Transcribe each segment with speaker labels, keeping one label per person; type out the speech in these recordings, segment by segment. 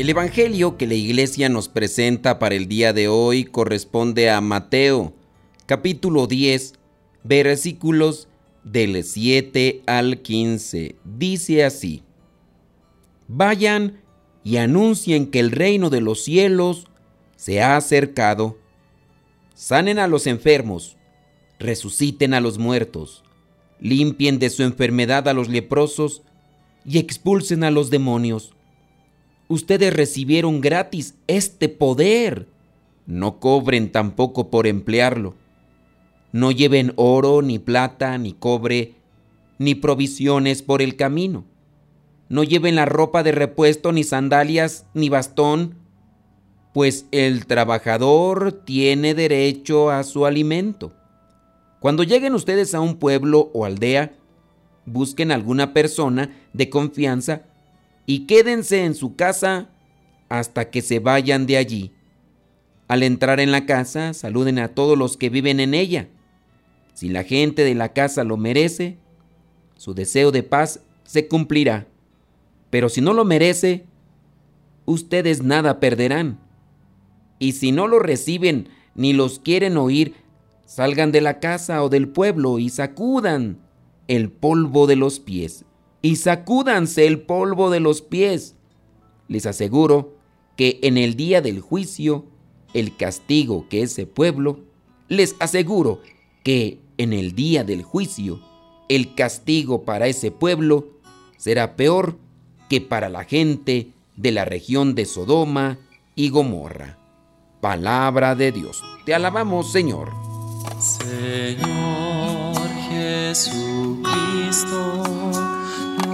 Speaker 1: El Evangelio que la iglesia nos presenta para el día de hoy corresponde a Mateo, capítulo 10, versículos del 7 al 15. Dice así, Vayan y anuncien que el reino de los cielos se ha acercado. Sanen a los enfermos, resuciten a los muertos, limpien de su enfermedad a los leprosos y expulsen a los demonios ustedes recibieron gratis este poder. No cobren tampoco por emplearlo. No lleven oro, ni plata, ni cobre, ni provisiones por el camino. No lleven la ropa de repuesto, ni sandalias, ni bastón, pues el trabajador tiene derecho a su alimento. Cuando lleguen ustedes a un pueblo o aldea, busquen alguna persona de confianza y quédense en su casa hasta que se vayan de allí. Al entrar en la casa, saluden a todos los que viven en ella. Si la gente de la casa lo merece, su deseo de paz se cumplirá. Pero si no lo merece, ustedes nada perderán. Y si no lo reciben ni los quieren oír, salgan de la casa o del pueblo y sacudan el polvo de los pies y sacúdanse el polvo de los pies. Les aseguro que en el día del juicio, el castigo que ese pueblo, les aseguro que en el día del juicio, el castigo para ese pueblo será peor que para la gente de la región de Sodoma y Gomorra. Palabra de Dios. Te alabamos, Señor.
Speaker 2: Señor Jesucristo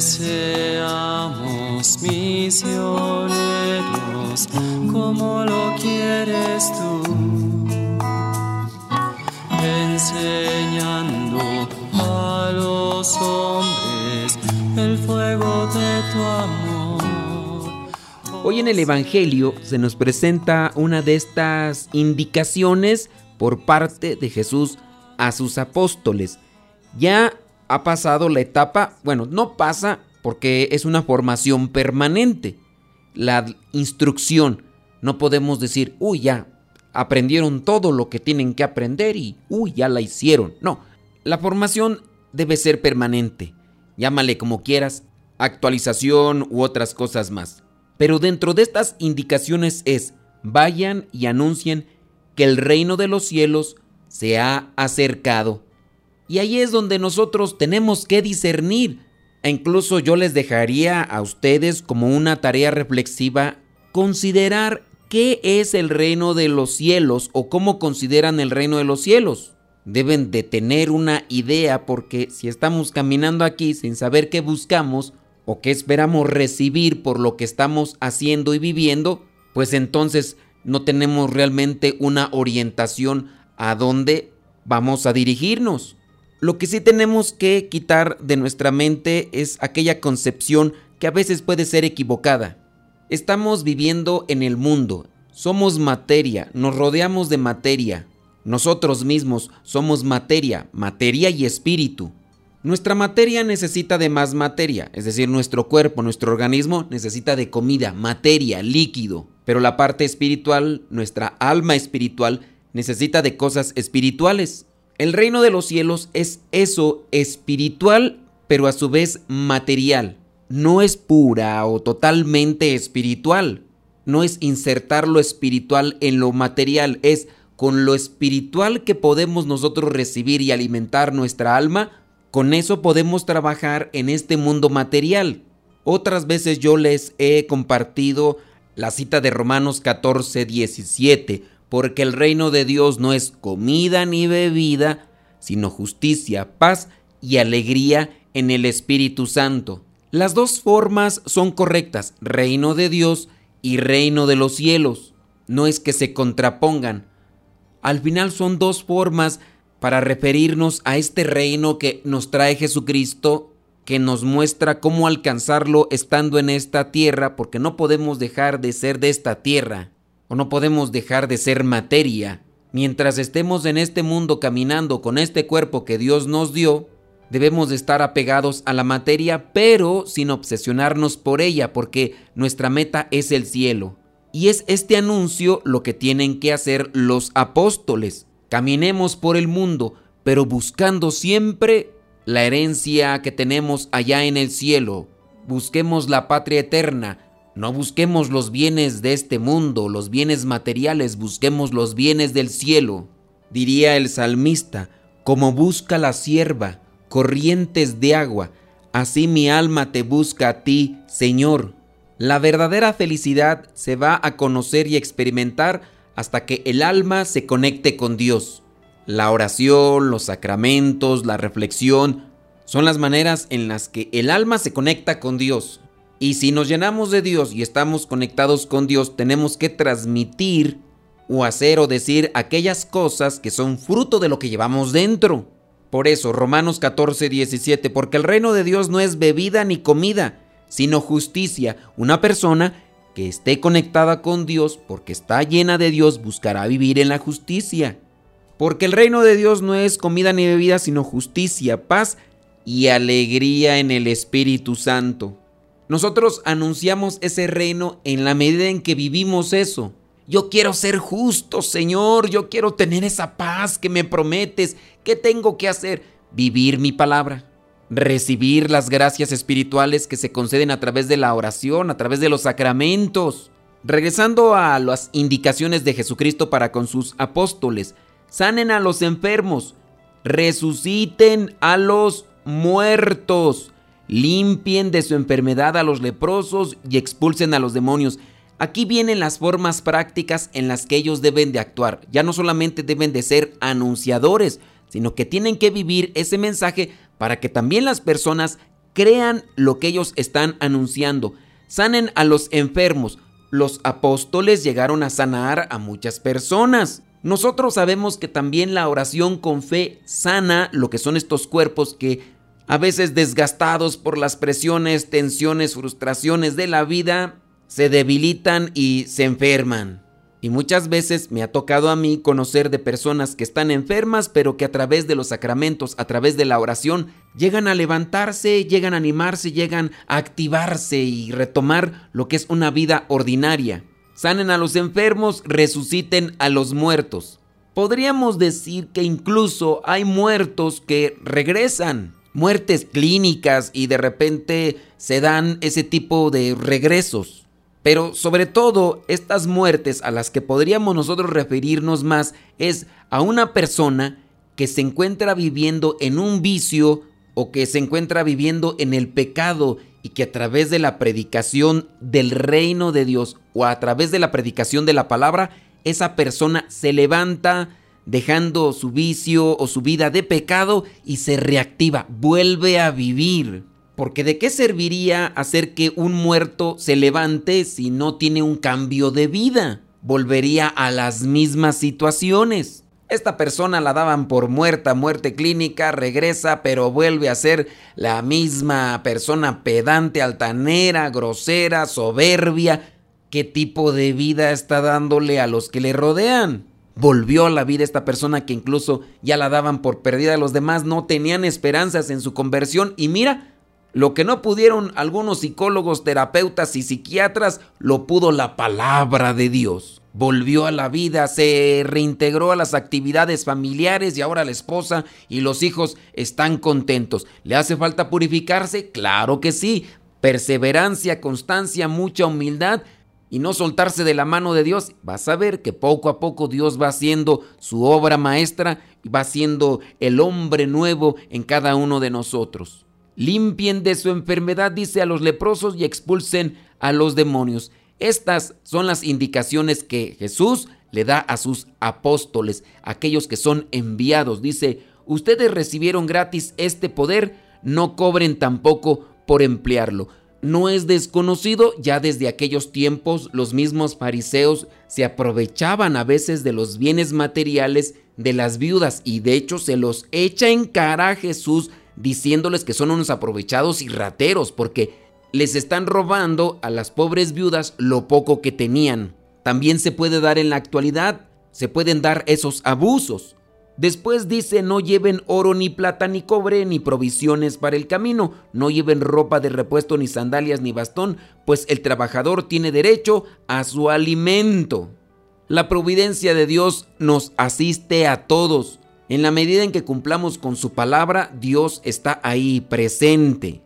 Speaker 2: seamos misioneros como lo quieres tú, enseñando a los hombres el fuego de tu amor
Speaker 1: Hoy en el Evangelio se nos presenta una de estas indicaciones por parte de Jesús a sus apóstoles. Ya ha pasado la etapa, bueno, no pasa porque es una formación permanente. La instrucción, no podemos decir, uy, ya aprendieron todo lo que tienen que aprender y, uy, ya la hicieron. No, la formación debe ser permanente. Llámale como quieras, actualización u otras cosas más. Pero dentro de estas indicaciones es, vayan y anuncien que el reino de los cielos se ha acercado. Y ahí es donde nosotros tenemos que discernir. E incluso yo les dejaría a ustedes como una tarea reflexiva considerar qué es el reino de los cielos o cómo consideran el reino de los cielos. Deben de tener una idea porque si estamos caminando aquí sin saber qué buscamos, o qué esperamos recibir por lo que estamos haciendo y viviendo, pues entonces no tenemos realmente una orientación a dónde vamos a dirigirnos. Lo que sí tenemos que quitar de nuestra mente es aquella concepción que a veces puede ser equivocada. Estamos viviendo en el mundo, somos materia, nos rodeamos de materia. Nosotros mismos somos materia, materia y espíritu. Nuestra materia necesita de más materia, es decir, nuestro cuerpo, nuestro organismo necesita de comida, materia, líquido. Pero la parte espiritual, nuestra alma espiritual, necesita de cosas espirituales. El reino de los cielos es eso espiritual, pero a su vez material. no es pura o totalmente espiritual. No es insertar lo espiritual en lo material, es con lo espiritual que podemos nosotros recibir y alimentar nuestra alma, con eso podemos trabajar en este mundo material. Otras veces yo les he compartido la cita de Romanos 14, 17, porque el reino de Dios no es comida ni bebida, sino justicia, paz y alegría en el Espíritu Santo. Las dos formas son correctas, reino de Dios y reino de los cielos. No es que se contrapongan. Al final son dos formas para referirnos a este reino que nos trae Jesucristo, que nos muestra cómo alcanzarlo estando en esta tierra, porque no podemos dejar de ser de esta tierra, o no podemos dejar de ser materia. Mientras estemos en este mundo caminando con este cuerpo que Dios nos dio, debemos de estar apegados a la materia, pero sin obsesionarnos por ella, porque nuestra meta es el cielo. Y es este anuncio lo que tienen que hacer los apóstoles. Caminemos por el mundo, pero buscando siempre la herencia que tenemos allá en el cielo. Busquemos la patria eterna. No busquemos los bienes de este mundo, los bienes materiales, busquemos los bienes del cielo. Diría el salmista, como busca la sierva corrientes de agua. Así mi alma te busca a ti, Señor. La verdadera felicidad se va a conocer y experimentar hasta que el alma se conecte con Dios. La oración, los sacramentos, la reflexión son las maneras en las que el alma se conecta con Dios. Y si nos llenamos de Dios y estamos conectados con Dios, tenemos que transmitir o hacer o decir aquellas cosas que son fruto de lo que llevamos dentro. Por eso, Romanos 14, 17, porque el reino de Dios no es bebida ni comida, sino justicia. Una persona que esté conectada con Dios, porque está llena de Dios, buscará vivir en la justicia. Porque el reino de Dios no es comida ni bebida, sino justicia, paz y alegría en el Espíritu Santo. Nosotros anunciamos ese reino en la medida en que vivimos eso. Yo quiero ser justo, Señor. Yo quiero tener esa paz que me prometes. ¿Qué tengo que hacer? Vivir mi palabra. Recibir las gracias espirituales que se conceden a través de la oración, a través de los sacramentos. Regresando a las indicaciones de Jesucristo para con sus apóstoles. Sanen a los enfermos. Resuciten a los muertos. Limpien de su enfermedad a los leprosos y expulsen a los demonios. Aquí vienen las formas prácticas en las que ellos deben de actuar. Ya no solamente deben de ser anunciadores, sino que tienen que vivir ese mensaje para que también las personas crean lo que ellos están anunciando. Sanen a los enfermos. Los apóstoles llegaron a sanar a muchas personas. Nosotros sabemos que también la oración con fe sana lo que son estos cuerpos que a veces desgastados por las presiones, tensiones, frustraciones de la vida, se debilitan y se enferman. Y muchas veces me ha tocado a mí conocer de personas que están enfermas, pero que a través de los sacramentos, a través de la oración, llegan a levantarse, llegan a animarse, llegan a activarse y retomar lo que es una vida ordinaria. Sanen a los enfermos, resuciten a los muertos. Podríamos decir que incluso hay muertos que regresan, muertes clínicas y de repente se dan ese tipo de regresos. Pero sobre todo, estas muertes a las que podríamos nosotros referirnos más es a una persona que se encuentra viviendo en un vicio o que se encuentra viviendo en el pecado y que a través de la predicación del reino de Dios o a través de la predicación de la palabra, esa persona se levanta dejando su vicio o su vida de pecado y se reactiva, vuelve a vivir. Porque de qué serviría hacer que un muerto se levante si no tiene un cambio de vida? Volvería a las mismas situaciones. Esta persona la daban por muerta, muerte clínica, regresa, pero vuelve a ser la misma persona pedante, altanera, grosera, soberbia. ¿Qué tipo de vida está dándole a los que le rodean? Volvió a la vida esta persona que incluso ya la daban por perdida, los demás no tenían esperanzas en su conversión y mira, lo que no pudieron algunos psicólogos, terapeutas y psiquiatras, lo pudo la palabra de Dios. Volvió a la vida, se reintegró a las actividades familiares y ahora la esposa y los hijos están contentos. ¿Le hace falta purificarse? Claro que sí, perseverancia, constancia, mucha humildad y no soltarse de la mano de Dios, vas a ver que poco a poco Dios va haciendo su obra maestra y va haciendo el hombre nuevo en cada uno de nosotros. Limpien de su enfermedad, dice a los leprosos, y expulsen a los demonios. Estas son las indicaciones que Jesús le da a sus apóstoles, aquellos que son enviados. Dice, ustedes recibieron gratis este poder, no cobren tampoco por emplearlo no es desconocido, ya desde aquellos tiempos los mismos fariseos se aprovechaban a veces de los bienes materiales de las viudas y de hecho se los echa en cara a Jesús diciéndoles que son unos aprovechados y rateros porque les están robando a las pobres viudas lo poco que tenían. También se puede dar en la actualidad, se pueden dar esos abusos. Después dice, no lleven oro ni plata ni cobre ni provisiones para el camino, no lleven ropa de repuesto ni sandalias ni bastón, pues el trabajador tiene derecho a su alimento. La providencia de Dios nos asiste a todos. En la medida en que cumplamos con su palabra, Dios está ahí presente.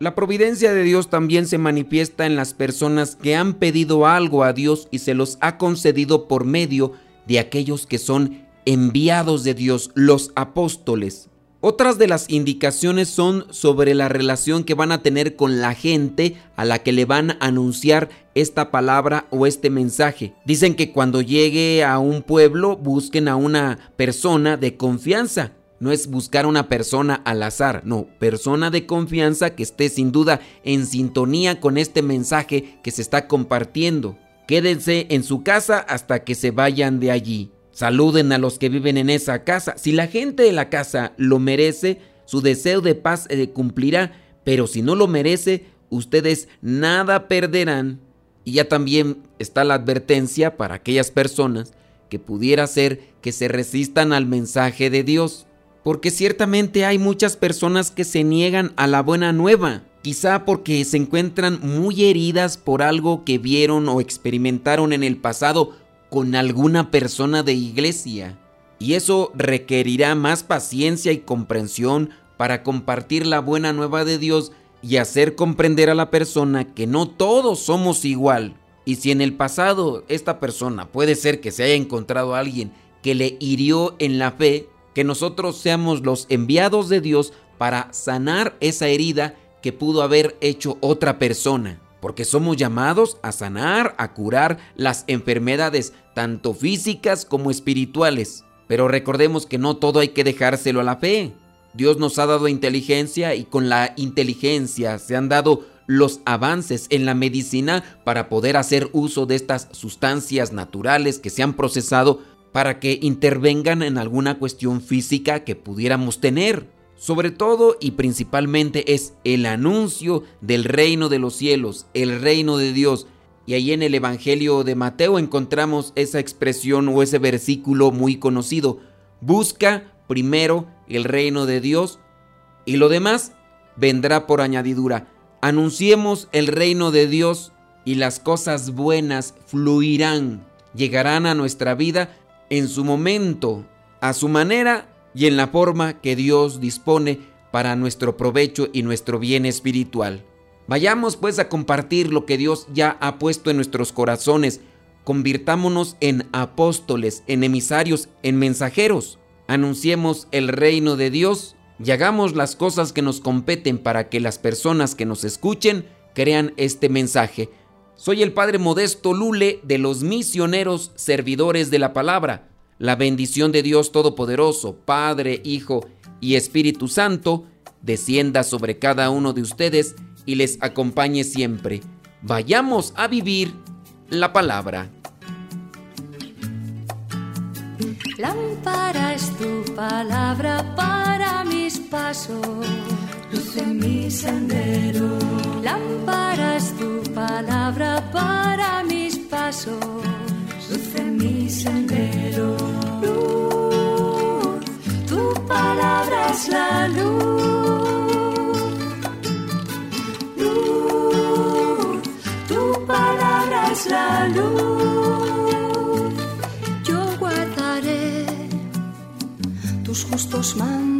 Speaker 1: La providencia de Dios también se manifiesta en las personas que han pedido algo a Dios y se los ha concedido por medio de aquellos que son enviados de Dios, los apóstoles. Otras de las indicaciones son sobre la relación que van a tener con la gente a la que le van a anunciar esta palabra o este mensaje. Dicen que cuando llegue a un pueblo busquen a una persona de confianza. No es buscar una persona al azar, no, persona de confianza que esté sin duda en sintonía con este mensaje que se está compartiendo. Quédense en su casa hasta que se vayan de allí. Saluden a los que viven en esa casa. Si la gente de la casa lo merece, su deseo de paz se cumplirá, pero si no lo merece, ustedes nada perderán. Y ya también está la advertencia para aquellas personas que pudiera ser que se resistan al mensaje de Dios. Porque ciertamente hay muchas personas que se niegan a la buena nueva, quizá porque se encuentran muy heridas por algo que vieron o experimentaron en el pasado con alguna persona de iglesia. Y eso requerirá más paciencia y comprensión para compartir la buena nueva de Dios y hacer comprender a la persona que no todos somos igual. Y si en el pasado esta persona puede ser que se haya encontrado a alguien que le hirió en la fe, que nosotros seamos los enviados de Dios para sanar esa herida que pudo haber hecho otra persona porque somos llamados a sanar, a curar las enfermedades, tanto físicas como espirituales. Pero recordemos que no todo hay que dejárselo a la fe. Dios nos ha dado inteligencia y con la inteligencia se han dado los avances en la medicina para poder hacer uso de estas sustancias naturales que se han procesado para que intervengan en alguna cuestión física que pudiéramos tener sobre todo y principalmente es el anuncio del reino de los cielos, el reino de Dios. Y ahí en el Evangelio de Mateo encontramos esa expresión o ese versículo muy conocido. Busca primero el reino de Dios y lo demás vendrá por añadidura. Anunciemos el reino de Dios y las cosas buenas fluirán, llegarán a nuestra vida en su momento, a su manera y en la forma que Dios dispone para nuestro provecho y nuestro bien espiritual. Vayamos pues a compartir lo que Dios ya ha puesto en nuestros corazones. Convirtámonos en apóstoles, en emisarios, en mensajeros. Anunciemos el reino de Dios y hagamos las cosas que nos competen para que las personas que nos escuchen crean este mensaje. Soy el Padre Modesto Lule de los misioneros servidores de la palabra. La bendición de Dios Todopoderoso, Padre, Hijo y Espíritu Santo, descienda sobre cada uno de ustedes y les acompañe siempre. Vayamos a vivir la palabra.
Speaker 3: Lámpara es tu palabra para mis pasos, luz en mi sendero. Lámpara es tu palabra para mis pasos luz en mi sendero. La luz. Tu palabra es la luz. Yo guardaré tus justos mandos